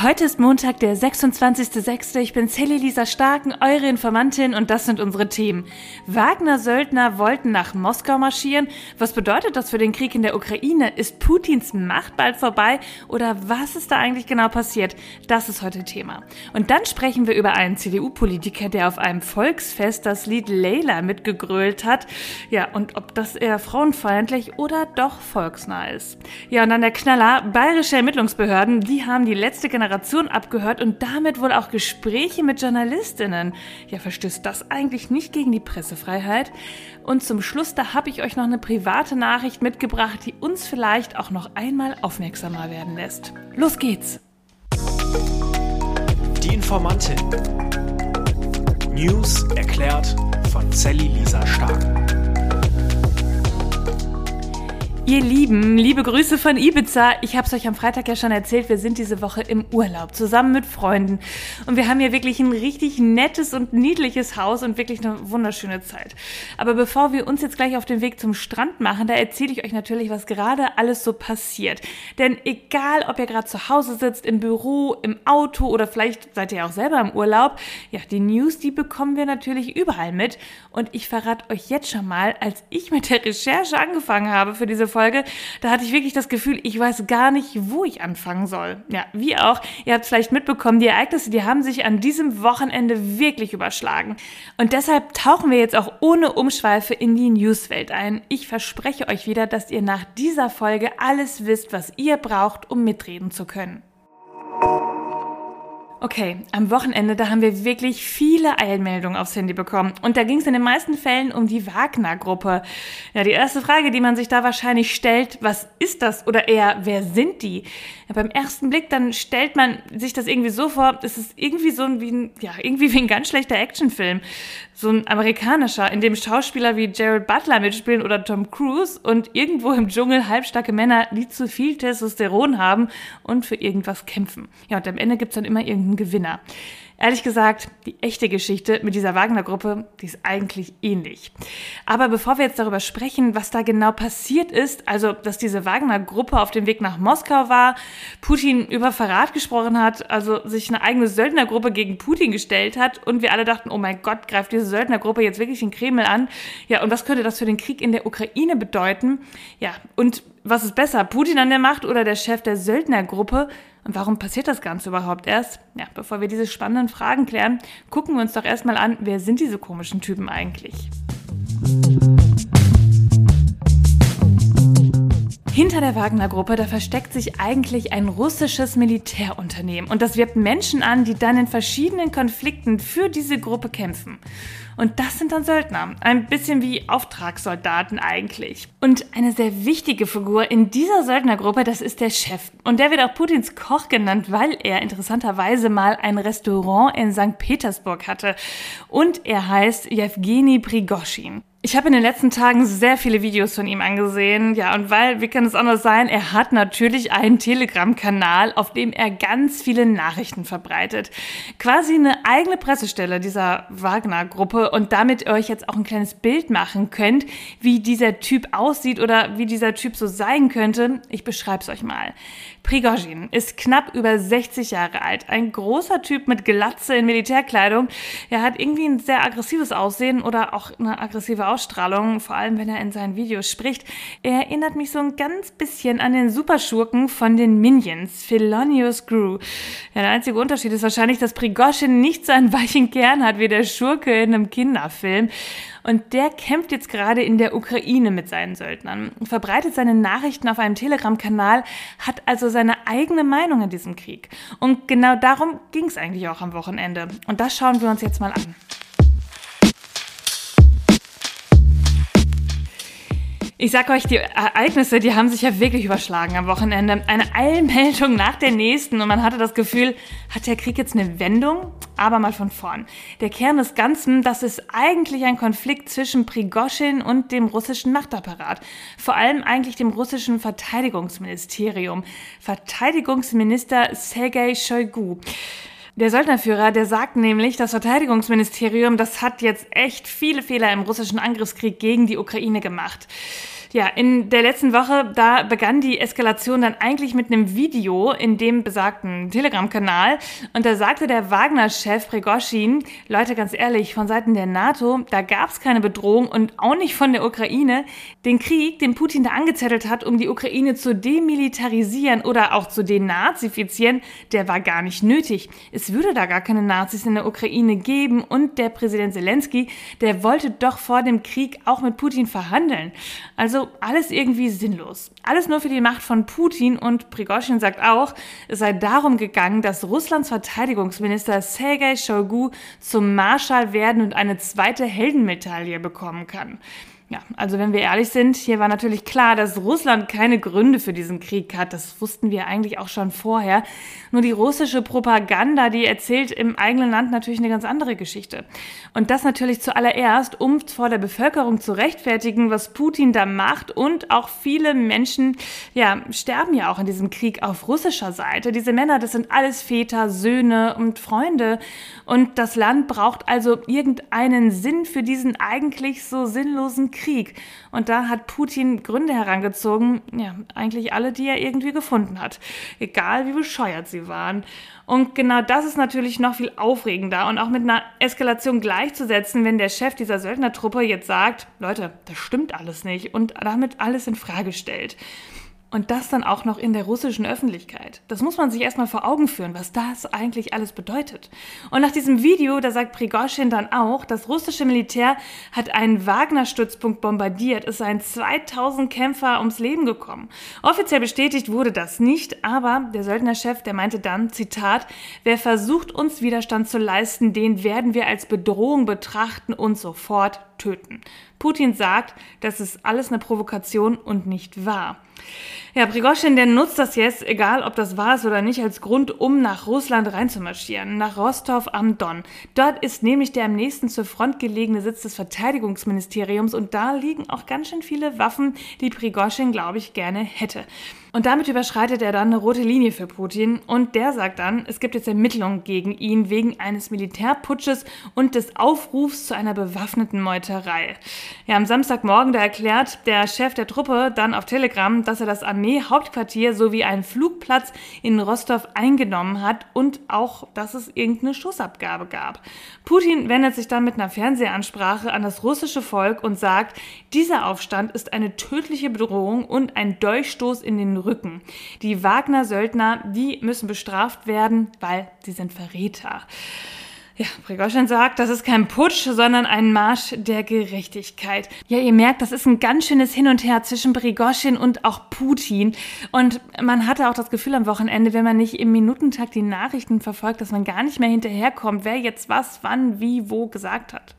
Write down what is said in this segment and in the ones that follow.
Heute ist Montag, der 26.06. Ich bin Sally Lisa Starken, eure Informantin und das sind unsere Themen. Wagner-Söldner wollten nach Moskau marschieren. Was bedeutet das für den Krieg in der Ukraine? Ist Putins Macht bald vorbei? Oder was ist da eigentlich genau passiert? Das ist heute Thema. Und dann sprechen wir über einen CDU-Politiker, der auf einem Volksfest das Lied Leila mitgegrölt hat. Ja, und ob das eher frauenfeindlich oder doch volksnah ist. Ja, und dann der Knaller. Bayerische Ermittlungsbehörden, die haben die letzte Generation Generation abgehört und damit wohl auch Gespräche mit Journalistinnen. Ja, verstößt das eigentlich nicht gegen die Pressefreiheit? Und zum Schluss, da habe ich euch noch eine private Nachricht mitgebracht, die uns vielleicht auch noch einmal aufmerksamer werden lässt. Los geht's! Die Informantin. News erklärt von Sally Lisa Stark. Ihr Lieben, liebe Grüße von Ibiza. Ich habe es euch am Freitag ja schon erzählt, wir sind diese Woche im Urlaub zusammen mit Freunden und wir haben hier wirklich ein richtig nettes und niedliches Haus und wirklich eine wunderschöne Zeit. Aber bevor wir uns jetzt gleich auf den Weg zum Strand machen, da erzähle ich euch natürlich, was gerade alles so passiert. Denn egal, ob ihr gerade zu Hause sitzt, im Büro, im Auto oder vielleicht seid ihr auch selber im Urlaub, ja, die News, die bekommen wir natürlich überall mit und ich verrate euch jetzt schon mal, als ich mit der Recherche angefangen habe für diese Folge, Folge, da hatte ich wirklich das Gefühl, ich weiß gar nicht, wo ich anfangen soll. Ja, wie auch, ihr habt es vielleicht mitbekommen, die Ereignisse, die haben sich an diesem Wochenende wirklich überschlagen. Und deshalb tauchen wir jetzt auch ohne Umschweife in die Newswelt ein. Ich verspreche euch wieder, dass ihr nach dieser Folge alles wisst, was ihr braucht, um mitreden zu können. Okay, am Wochenende, da haben wir wirklich viele Eilmeldungen aufs Handy bekommen. Und da ging es in den meisten Fällen um die Wagner-Gruppe. Ja, die erste Frage, die man sich da wahrscheinlich stellt, was ist das? Oder eher, wer sind die? Ja, beim ersten Blick, dann stellt man sich das irgendwie so vor, es ist irgendwie so ein, wie ein, ja, irgendwie wie ein ganz schlechter Actionfilm. So ein amerikanischer, in dem Schauspieler wie Gerald Butler mitspielen oder Tom Cruise und irgendwo im Dschungel halbstarke Männer, die zu viel Testosteron haben und für irgendwas kämpfen. Ja, und am Ende gibt's dann immer irgendeinen Gewinner. Ehrlich gesagt, die echte Geschichte mit dieser Wagner-Gruppe, die ist eigentlich ähnlich. Aber bevor wir jetzt darüber sprechen, was da genau passiert ist, also dass diese Wagner-Gruppe auf dem Weg nach Moskau war, Putin über Verrat gesprochen hat, also sich eine eigene Söldnergruppe gegen Putin gestellt hat und wir alle dachten, oh mein Gott, greift diese Söldnergruppe jetzt wirklich den Kreml an? Ja, und was könnte das für den Krieg in der Ukraine bedeuten? Ja, und was ist besser, Putin an der Macht oder der Chef der Söldnergruppe? Und warum passiert das Ganze überhaupt erst? Ja, bevor wir diese spannenden Fragen klären, gucken wir uns doch erstmal an, wer sind diese komischen Typen eigentlich? Hinter der Wagner-Gruppe, da versteckt sich eigentlich ein russisches Militärunternehmen und das wirbt Menschen an, die dann in verschiedenen Konflikten für diese Gruppe kämpfen. Und das sind dann Söldner. Ein bisschen wie Auftragssoldaten eigentlich. Und eine sehr wichtige Figur in dieser Söldnergruppe, das ist der Chef. Und der wird auch Putins Koch genannt, weil er interessanterweise mal ein Restaurant in St. Petersburg hatte. Und er heißt Yevgeny Prigoschin. Ich habe in den letzten Tagen sehr viele Videos von ihm angesehen. Ja, und weil, wie kann es anders sein, er hat natürlich einen Telegram-Kanal, auf dem er ganz viele Nachrichten verbreitet. Quasi eine eigene Pressestelle dieser Wagner-Gruppe und damit ihr euch jetzt auch ein kleines Bild machen könnt, wie dieser Typ aussieht oder wie dieser Typ so sein könnte. Ich beschreibe es euch mal. Prigozhin ist knapp über 60 Jahre alt. Ein großer Typ mit Glatze in Militärkleidung. Er hat irgendwie ein sehr aggressives Aussehen oder auch eine aggressive Ausstrahlung, vor allem wenn er in seinen Videos spricht. Er erinnert mich so ein ganz bisschen an den Superschurken von den Minions, Felonious Gru. Ja, der einzige Unterschied ist wahrscheinlich, dass Prigozhin nicht so einen weichen Kern hat wie der Schurke in einem Kinderfilm. Und der kämpft jetzt gerade in der Ukraine mit seinen Söldnern, verbreitet seine Nachrichten auf einem Telegram-Kanal, hat also seine eigene Meinung in diesem Krieg. Und genau darum ging es eigentlich auch am Wochenende. Und das schauen wir uns jetzt mal an. Ich sag euch, die Ereignisse, die haben sich ja wirklich überschlagen am Wochenende. Eine Eilmeldung nach der nächsten und man hatte das Gefühl, hat der Krieg jetzt eine Wendung? Aber mal von vorn. Der Kern des Ganzen, das ist eigentlich ein Konflikt zwischen Prigoschin und dem russischen Machtapparat. Vor allem eigentlich dem russischen Verteidigungsministerium. Verteidigungsminister Sergei Shoigu. Der Söldnerführer, der sagt nämlich, das Verteidigungsministerium, das hat jetzt echt viele Fehler im russischen Angriffskrieg gegen die Ukraine gemacht. Ja, in der letzten Woche, da begann die Eskalation dann eigentlich mit einem Video in dem besagten Telegram-Kanal. Und da sagte der Wagner-Chef Pregoschin, Leute, ganz ehrlich, von Seiten der NATO, da gab es keine Bedrohung und auch nicht von der Ukraine. Den Krieg, den Putin da angezettelt hat, um die Ukraine zu demilitarisieren oder auch zu denazifizieren, der war gar nicht nötig. Es würde da gar keine Nazis in der Ukraine geben und der Präsident Zelensky, der wollte doch vor dem Krieg auch mit Putin verhandeln. Also also alles irgendwie sinnlos. Alles nur für die Macht von Putin und Prigozhin sagt auch, es sei darum gegangen, dass Russlands Verteidigungsminister Sergei Shoigu zum Marschall werden und eine zweite Heldenmedaille bekommen kann. Ja, also wenn wir ehrlich sind, hier war natürlich klar, dass Russland keine Gründe für diesen Krieg hat. Das wussten wir eigentlich auch schon vorher. Nur die russische Propaganda, die erzählt im eigenen Land natürlich eine ganz andere Geschichte. Und das natürlich zuallererst, um vor der Bevölkerung zu rechtfertigen, was Putin da macht. Und auch viele Menschen, ja, sterben ja auch in diesem Krieg auf russischer Seite. Diese Männer, das sind alles Väter, Söhne und Freunde. Und das Land braucht also irgendeinen Sinn für diesen eigentlich so sinnlosen Krieg. Krieg. Und da hat Putin Gründe herangezogen, ja, eigentlich alle, die er irgendwie gefunden hat. Egal wie bescheuert sie waren. Und genau das ist natürlich noch viel aufregender und auch mit einer Eskalation gleichzusetzen, wenn der Chef dieser Söldnertruppe jetzt sagt, Leute, das stimmt alles nicht und damit alles in Frage stellt. Und das dann auch noch in der russischen Öffentlichkeit. Das muss man sich erstmal vor Augen führen, was das eigentlich alles bedeutet. Und nach diesem Video, da sagt Prigozhin dann auch, das russische Militär hat einen Wagner-Stützpunkt bombardiert. Es seien 2000 Kämpfer ums Leben gekommen. Offiziell bestätigt wurde das nicht, aber der Söldnerchef, der meinte dann, Zitat, wer versucht, uns Widerstand zu leisten, den werden wir als Bedrohung betrachten und sofort töten. Putin sagt, das ist alles eine Provokation und nicht wahr. Ja, Prigozhin, der nutzt das jetzt, egal ob das wahr ist oder nicht, als Grund, um nach Russland reinzumarschieren, nach Rostov am Don. Dort ist nämlich der am nächsten zur Front gelegene Sitz des Verteidigungsministeriums und da liegen auch ganz schön viele Waffen, die Prigozhin, glaube ich, gerne hätte. Und damit überschreitet er dann eine rote Linie für Putin und der sagt dann, es gibt jetzt Ermittlungen gegen ihn wegen eines Militärputsches und des Aufrufs zu einer bewaffneten Meuterei. Ja, am Samstagmorgen, da erklärt der Chef der Truppe dann auf Telegram, dass er das Armeehauptquartier sowie einen Flugplatz in Rostov eingenommen hat und auch, dass es irgendeine Schussabgabe gab. Putin wendet sich dann mit einer Fernsehansprache an das russische Volk und sagt, dieser Aufstand ist eine tödliche Bedrohung und ein Durchstoß in den Rücken. Die Wagner-Söldner, die müssen bestraft werden, weil sie sind Verräter. Ja, Prigozhin sagt, das ist kein Putsch, sondern ein Marsch der Gerechtigkeit. Ja, ihr merkt, das ist ein ganz schönes Hin und Her zwischen Prigozhin und auch Putin. Und man hatte auch das Gefühl am Wochenende, wenn man nicht im Minutentakt die Nachrichten verfolgt, dass man gar nicht mehr hinterherkommt, wer jetzt was, wann, wie, wo gesagt hat.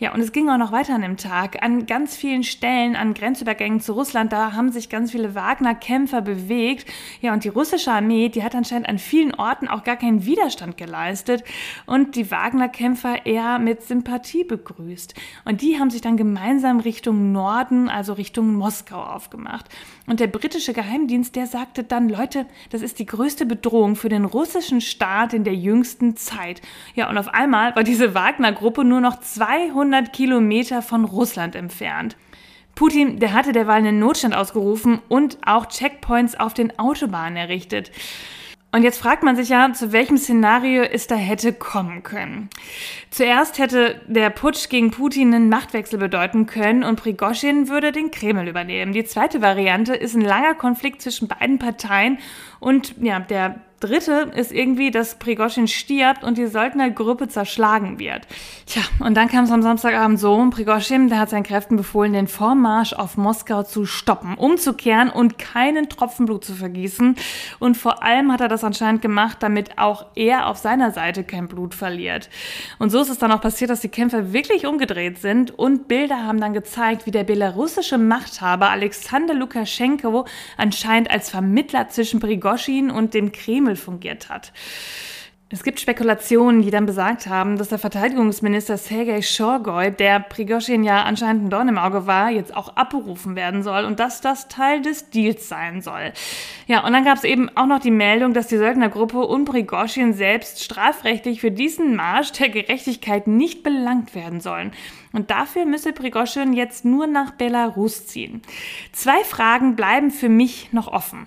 Ja, und es ging auch noch weiter an dem Tag. An ganz vielen Stellen, an Grenzübergängen zu Russland, da haben sich ganz viele Wagner-Kämpfer bewegt. Ja, und die russische Armee, die hat anscheinend an vielen Orten auch gar keinen Widerstand geleistet und die Wagner-Kämpfer eher mit Sympathie begrüßt. Und die haben sich dann gemeinsam Richtung Norden, also Richtung Moskau aufgemacht. Und der britische Geheimdienst, der sagte dann, Leute, das ist die größte Bedrohung für den russischen Staat in der jüngsten Zeit. Ja, und auf einmal war diese Wagner-Gruppe nur noch 200 200 Kilometer von Russland entfernt. Putin, der hatte derweil einen Notstand ausgerufen und auch Checkpoints auf den Autobahnen errichtet. Und jetzt fragt man sich ja, zu welchem Szenario es da hätte kommen können. Zuerst hätte der Putsch gegen Putin einen Machtwechsel bedeuten können und Prigozhin würde den Kreml übernehmen. Die zweite Variante ist ein langer Konflikt zwischen beiden Parteien und ja, der dritte ist irgendwie, dass Prigozhin stirbt und die Söldnergruppe zerschlagen wird. Tja, und dann kam es am Samstagabend so, Prigozhin, der hat seinen Kräften befohlen, den Vormarsch auf Moskau zu stoppen, umzukehren und keinen Tropfen Blut zu vergießen. Und vor allem hat er das anscheinend gemacht, damit auch er auf seiner Seite kein Blut verliert. Und so ist es dann auch passiert, dass die Kämpfer wirklich umgedreht sind und Bilder haben dann gezeigt, wie der belarussische Machthaber Alexander Lukaschenko anscheinend als Vermittler zwischen Prigozhin und dem Kreml fungiert hat. Es gibt Spekulationen, die dann besagt haben, dass der Verteidigungsminister Sergei Shorgoy, der Prigozhin ja anscheinend ein Dorn im Auge war, jetzt auch abberufen werden soll und dass das Teil des Deals sein soll. Ja, und dann gab es eben auch noch die Meldung, dass die Söldnergruppe und Prigozhin selbst strafrechtlich für diesen Marsch der Gerechtigkeit nicht belangt werden sollen. Und dafür müsse Prigozhin jetzt nur nach Belarus ziehen. Zwei Fragen bleiben für mich noch offen.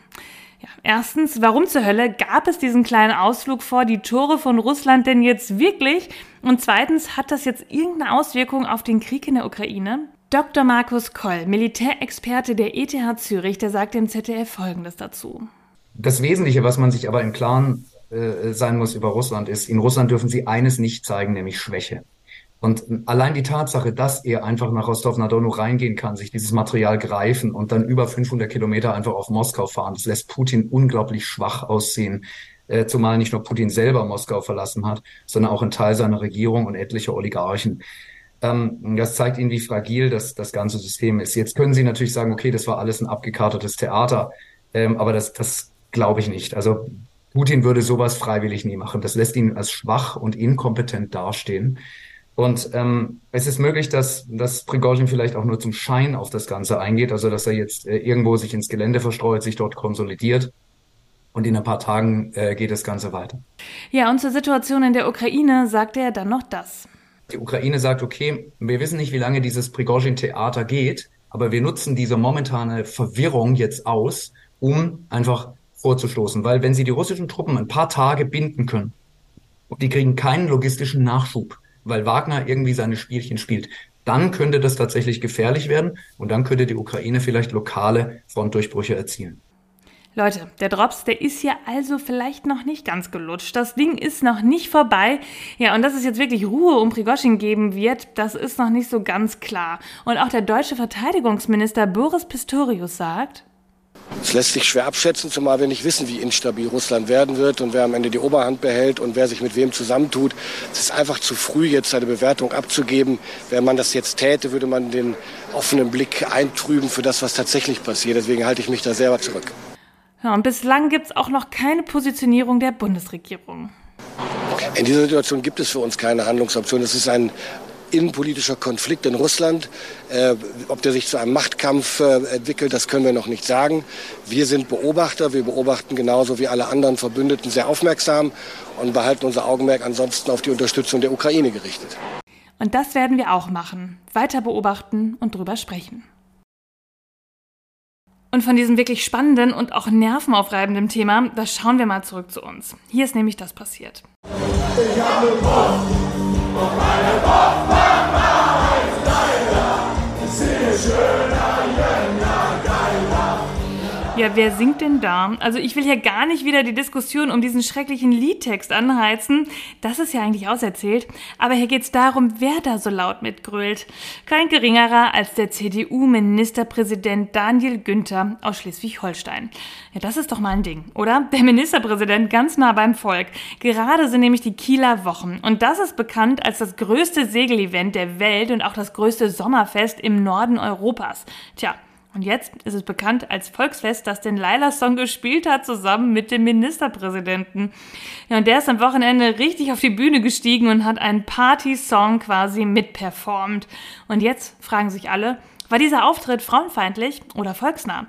Ja, erstens, warum zur Hölle gab es diesen kleinen Ausflug vor die Tore von Russland denn jetzt wirklich? Und zweitens, hat das jetzt irgendeine Auswirkung auf den Krieg in der Ukraine? Dr. Markus Koll, Militärexperte der ETH Zürich, der sagt dem ZDF Folgendes dazu. Das Wesentliche, was man sich aber im Klaren äh, sein muss über Russland, ist, in Russland dürfen sie eines nicht zeigen, nämlich Schwäche. Und allein die Tatsache, dass er einfach nach Rostov-na-Doну reingehen kann, sich dieses Material greifen und dann über 500 Kilometer einfach auf Moskau fahren, das lässt Putin unglaublich schwach aussehen. Äh, zumal nicht nur Putin selber Moskau verlassen hat, sondern auch ein Teil seiner Regierung und etliche Oligarchen. Ähm, das zeigt Ihnen, wie fragil das, das ganze System ist. Jetzt können Sie natürlich sagen, okay, das war alles ein abgekartetes Theater, ähm, aber das, das glaube ich nicht. Also Putin würde sowas freiwillig nie machen. Das lässt ihn als schwach und inkompetent dastehen. Und ähm, es ist möglich, dass, dass Prigozhin vielleicht auch nur zum Schein auf das Ganze eingeht, also dass er jetzt äh, irgendwo sich ins Gelände verstreut, sich dort konsolidiert. Und in ein paar Tagen äh, geht das Ganze weiter. Ja, und zur Situation in der Ukraine sagt er dann noch das. Die Ukraine sagt, okay, wir wissen nicht, wie lange dieses Prigozhin-Theater geht, aber wir nutzen diese momentane Verwirrung jetzt aus, um einfach vorzustoßen. Weil wenn sie die russischen Truppen ein paar Tage binden können, und die kriegen keinen logistischen Nachschub, weil Wagner irgendwie seine Spielchen spielt, dann könnte das tatsächlich gefährlich werden und dann könnte die Ukraine vielleicht lokale Frontdurchbrüche erzielen. Leute, der Drops, der ist ja also vielleicht noch nicht ganz gelutscht. Das Ding ist noch nicht vorbei. Ja, und dass es jetzt wirklich Ruhe um Prigozhin geben wird, das ist noch nicht so ganz klar. Und auch der deutsche Verteidigungsminister Boris Pistorius sagt, es lässt sich schwer abschätzen, zumal wir nicht wissen, wie instabil Russland werden wird und wer am Ende die Oberhand behält und wer sich mit wem zusammentut. Es ist einfach zu früh, jetzt eine Bewertung abzugeben. Wenn man das jetzt täte, würde man den offenen Blick eintrüben für das, was tatsächlich passiert. Deswegen halte ich mich da selber zurück. Ja, und bislang gibt es auch noch keine Positionierung der Bundesregierung. In dieser Situation gibt es für uns keine Handlungsoption. Es ist ein innenpolitischer Konflikt in Russland. Äh, ob der sich zu einem Machtkampf äh, entwickelt, das können wir noch nicht sagen. Wir sind Beobachter. Wir beobachten genauso wie alle anderen Verbündeten sehr aufmerksam und behalten unser Augenmerk ansonsten auf die Unterstützung der Ukraine gerichtet. Und das werden wir auch machen. Weiter beobachten und drüber sprechen. Und von diesem wirklich spannenden und auch nervenaufreibenden Thema, da schauen wir mal zurück zu uns. Hier ist nämlich das passiert. Ich habe Post und meine Post macht Ja, wer singt denn da? Also ich will hier gar nicht wieder die Diskussion um diesen schrecklichen Liedtext anheizen. Das ist ja eigentlich auserzählt. Aber hier geht's darum, wer da so laut mitgrölt. Kein geringerer als der CDU-Ministerpräsident Daniel Günther aus Schleswig-Holstein. Ja, das ist doch mal ein Ding, oder? Der Ministerpräsident ganz nah beim Volk. Gerade sind nämlich die Kieler Wochen. Und das ist bekannt als das größte Segelevent der Welt und auch das größte Sommerfest im Norden Europas. Tja, und jetzt ist es bekannt als Volksfest, das den Laila-Song gespielt hat, zusammen mit dem Ministerpräsidenten. Ja, und der ist am Wochenende richtig auf die Bühne gestiegen und hat einen Party-Song quasi mitperformt. Und jetzt fragen sich alle, war dieser Auftritt frauenfeindlich oder volksnah?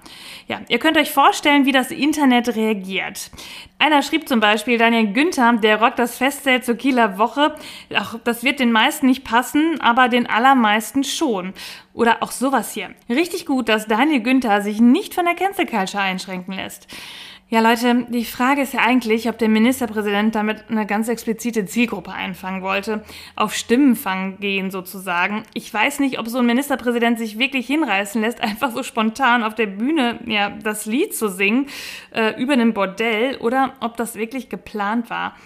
Ja, ihr könnt euch vorstellen, wie das Internet reagiert. Einer schrieb zum Beispiel, Daniel Günther, der rockt das Festzelt zur Kieler Woche. Ach, das wird den meisten nicht passen, aber den allermeisten schon. Oder auch sowas hier. Richtig gut, dass Daniel Günther sich nicht von der Cancel Culture einschränken lässt. Ja, Leute, die Frage ist ja eigentlich, ob der Ministerpräsident damit eine ganz explizite Zielgruppe einfangen wollte, auf Stimmenfang gehen sozusagen. Ich weiß nicht, ob so ein Ministerpräsident sich wirklich hinreißen lässt, einfach so spontan auf der Bühne ja das Lied zu singen äh, über einem Bordell oder ob das wirklich geplant war.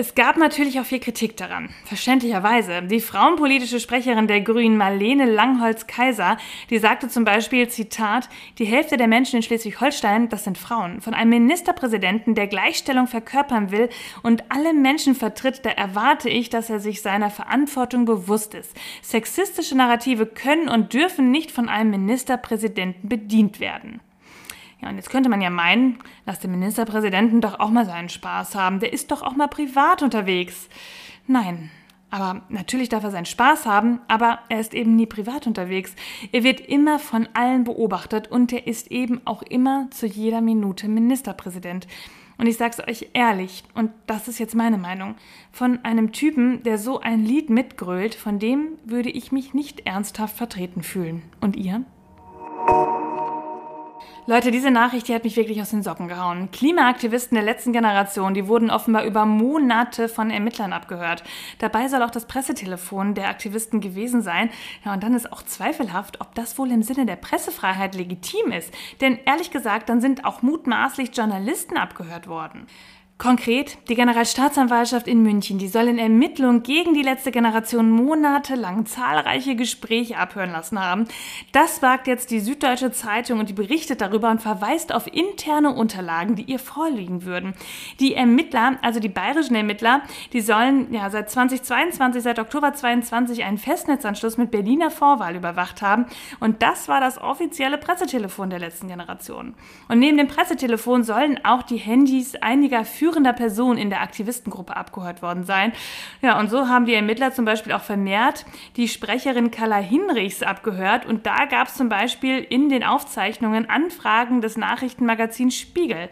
Es gab natürlich auch viel Kritik daran. Verständlicherweise. Die frauenpolitische Sprecherin der Grünen, Marlene Langholz-Kaiser, die sagte zum Beispiel, Zitat, die Hälfte der Menschen in Schleswig-Holstein, das sind Frauen. Von einem Ministerpräsidenten, der Gleichstellung verkörpern will und alle Menschen vertritt, da erwarte ich, dass er sich seiner Verantwortung bewusst ist. Sexistische Narrative können und dürfen nicht von einem Ministerpräsidenten bedient werden. Ja, und jetzt könnte man ja meinen, lass den Ministerpräsidenten doch auch mal seinen Spaß haben. Der ist doch auch mal privat unterwegs. Nein, aber natürlich darf er seinen Spaß haben, aber er ist eben nie privat unterwegs. Er wird immer von allen beobachtet und er ist eben auch immer zu jeder Minute Ministerpräsident. Und ich sag's euch ehrlich, und das ist jetzt meine Meinung, von einem Typen, der so ein Lied mitgrölt, von dem würde ich mich nicht ernsthaft vertreten fühlen. Und ihr? Leute, diese Nachricht, die hat mich wirklich aus den Socken gehauen. Klimaaktivisten der letzten Generation, die wurden offenbar über Monate von Ermittlern abgehört. Dabei soll auch das Pressetelefon der Aktivisten gewesen sein. Ja, und dann ist auch zweifelhaft, ob das wohl im Sinne der Pressefreiheit legitim ist. Denn ehrlich gesagt, dann sind auch mutmaßlich Journalisten abgehört worden. Konkret, die Generalstaatsanwaltschaft in München, die soll in Ermittlungen gegen die letzte Generation monatelang zahlreiche Gespräche abhören lassen haben. Das wagt jetzt die Süddeutsche Zeitung und die berichtet darüber und verweist auf interne Unterlagen, die ihr vorliegen würden. Die Ermittler, also die bayerischen Ermittler, die sollen ja seit 2022, seit Oktober 22 einen Festnetzanschluss mit Berliner Vorwahl überwacht haben und das war das offizielle Pressetelefon der letzten Generation. Und neben dem Pressetelefon sollen auch die Handys einiger Führer führender Person in der Aktivistengruppe abgehört worden sein. Ja, und so haben die Ermittler zum Beispiel auch vermehrt die Sprecherin Carla Hinrichs abgehört. Und da gab es zum Beispiel in den Aufzeichnungen Anfragen des Nachrichtenmagazins Spiegel.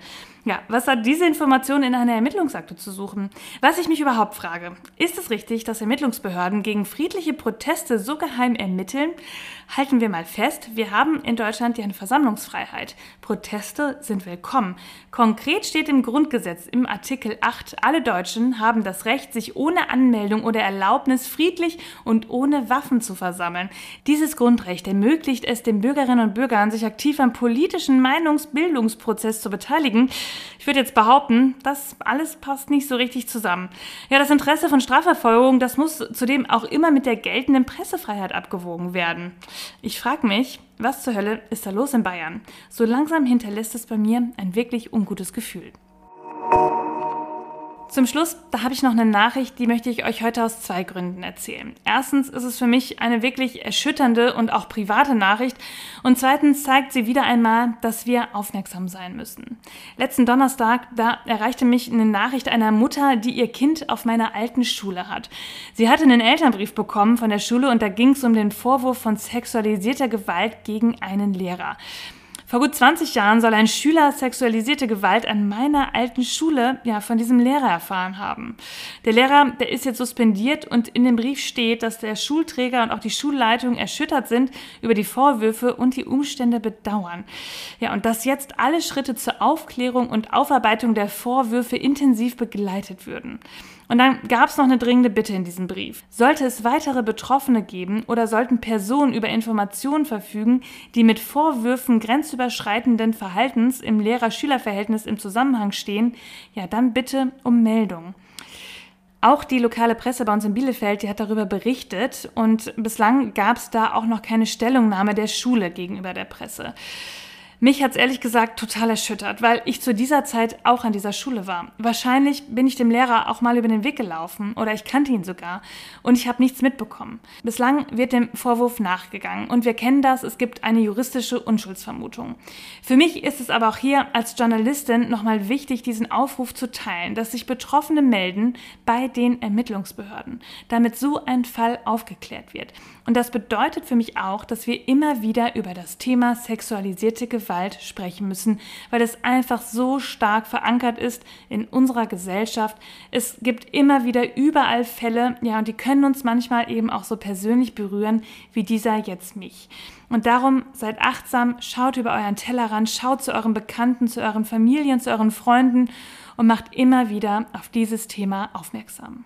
Ja, was hat diese Information in einer Ermittlungsakte zu suchen? Was ich mich überhaupt frage, ist es richtig, dass Ermittlungsbehörden gegen friedliche Proteste so geheim ermitteln? Halten wir mal fest, wir haben in Deutschland ja eine Versammlungsfreiheit. Proteste sind willkommen. Konkret steht im Grundgesetz im Artikel 8, alle Deutschen haben das Recht, sich ohne Anmeldung oder Erlaubnis friedlich und ohne Waffen zu versammeln. Dieses Grundrecht ermöglicht es den Bürgerinnen und Bürgern, sich aktiv am politischen Meinungsbildungsprozess zu beteiligen. Ich würde jetzt behaupten, das alles passt nicht so richtig zusammen. Ja, das Interesse von Strafverfolgung, das muss zudem auch immer mit der geltenden Pressefreiheit abgewogen werden. Ich frage mich, was zur Hölle ist da los in Bayern? So langsam hinterlässt es bei mir ein wirklich ungutes Gefühl. Zum Schluss, da habe ich noch eine Nachricht, die möchte ich euch heute aus zwei Gründen erzählen. Erstens ist es für mich eine wirklich erschütternde und auch private Nachricht und zweitens zeigt sie wieder einmal, dass wir aufmerksam sein müssen. Letzten Donnerstag, da erreichte mich eine Nachricht einer Mutter, die ihr Kind auf meiner alten Schule hat. Sie hatte einen Elternbrief bekommen von der Schule und da ging es um den Vorwurf von sexualisierter Gewalt gegen einen Lehrer. Vor gut 20 Jahren soll ein Schüler sexualisierte Gewalt an meiner alten Schule ja von diesem Lehrer erfahren haben. Der Lehrer, der ist jetzt suspendiert und in dem Brief steht, dass der Schulträger und auch die Schulleitung erschüttert sind über die Vorwürfe und die Umstände bedauern. Ja, und dass jetzt alle Schritte zur Aufklärung und Aufarbeitung der Vorwürfe intensiv begleitet würden. Und dann gab es noch eine dringende Bitte in diesem Brief. Sollte es weitere Betroffene geben oder sollten Personen über Informationen verfügen, die mit Vorwürfen grenzüberschreitenden Verhaltens im Lehrer-Schüler-Verhältnis im Zusammenhang stehen, ja dann bitte um Meldung. Auch die lokale Presse bei uns in Bielefeld, die hat darüber berichtet und bislang gab es da auch noch keine Stellungnahme der Schule gegenüber der Presse. Mich hat's ehrlich gesagt total erschüttert, weil ich zu dieser Zeit auch an dieser Schule war. Wahrscheinlich bin ich dem Lehrer auch mal über den Weg gelaufen oder ich kannte ihn sogar und ich habe nichts mitbekommen. Bislang wird dem Vorwurf nachgegangen und wir kennen das, es gibt eine juristische Unschuldsvermutung. Für mich ist es aber auch hier als Journalistin nochmal wichtig, diesen Aufruf zu teilen, dass sich Betroffene melden bei den Ermittlungsbehörden, damit so ein Fall aufgeklärt wird. Und das bedeutet für mich auch, dass wir immer wieder über das Thema sexualisierte Gewalt sprechen müssen, weil es einfach so stark verankert ist in unserer Gesellschaft. Es gibt immer wieder überall Fälle, ja, und die können uns manchmal eben auch so persönlich berühren, wie dieser jetzt mich. Und darum seid achtsam, schaut über euren Tellerrand, schaut zu euren Bekannten, zu euren Familien, zu euren Freunden und macht immer wieder auf dieses Thema aufmerksam.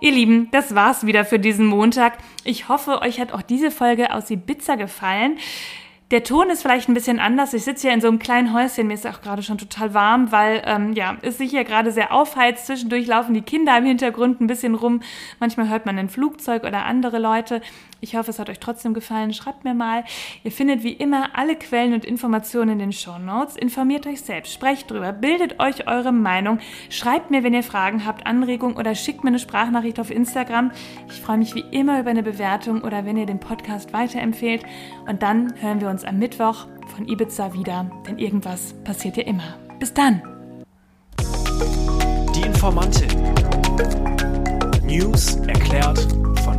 Ihr Lieben, das war's wieder für diesen Montag. Ich hoffe, euch hat auch diese Folge aus Ibiza gefallen. Der Ton ist vielleicht ein bisschen anders. Ich sitze hier in so einem kleinen Häuschen. Mir ist auch gerade schon total warm, weil ähm, ja, es sich hier gerade sehr aufheizt. Zwischendurch laufen die Kinder im Hintergrund ein bisschen rum. Manchmal hört man ein Flugzeug oder andere Leute. Ich hoffe, es hat euch trotzdem gefallen. Schreibt mir mal. Ihr findet wie immer alle Quellen und Informationen in den Show Notes. Informiert euch selbst, sprecht drüber, bildet euch eure Meinung. Schreibt mir, wenn ihr Fragen habt, Anregungen oder schickt mir eine Sprachnachricht auf Instagram. Ich freue mich wie immer über eine Bewertung oder wenn ihr den Podcast weiterempfehlt. Und dann hören wir uns am Mittwoch von Ibiza wieder, denn irgendwas passiert ja immer. Bis dann! Die Informantin. News erklärt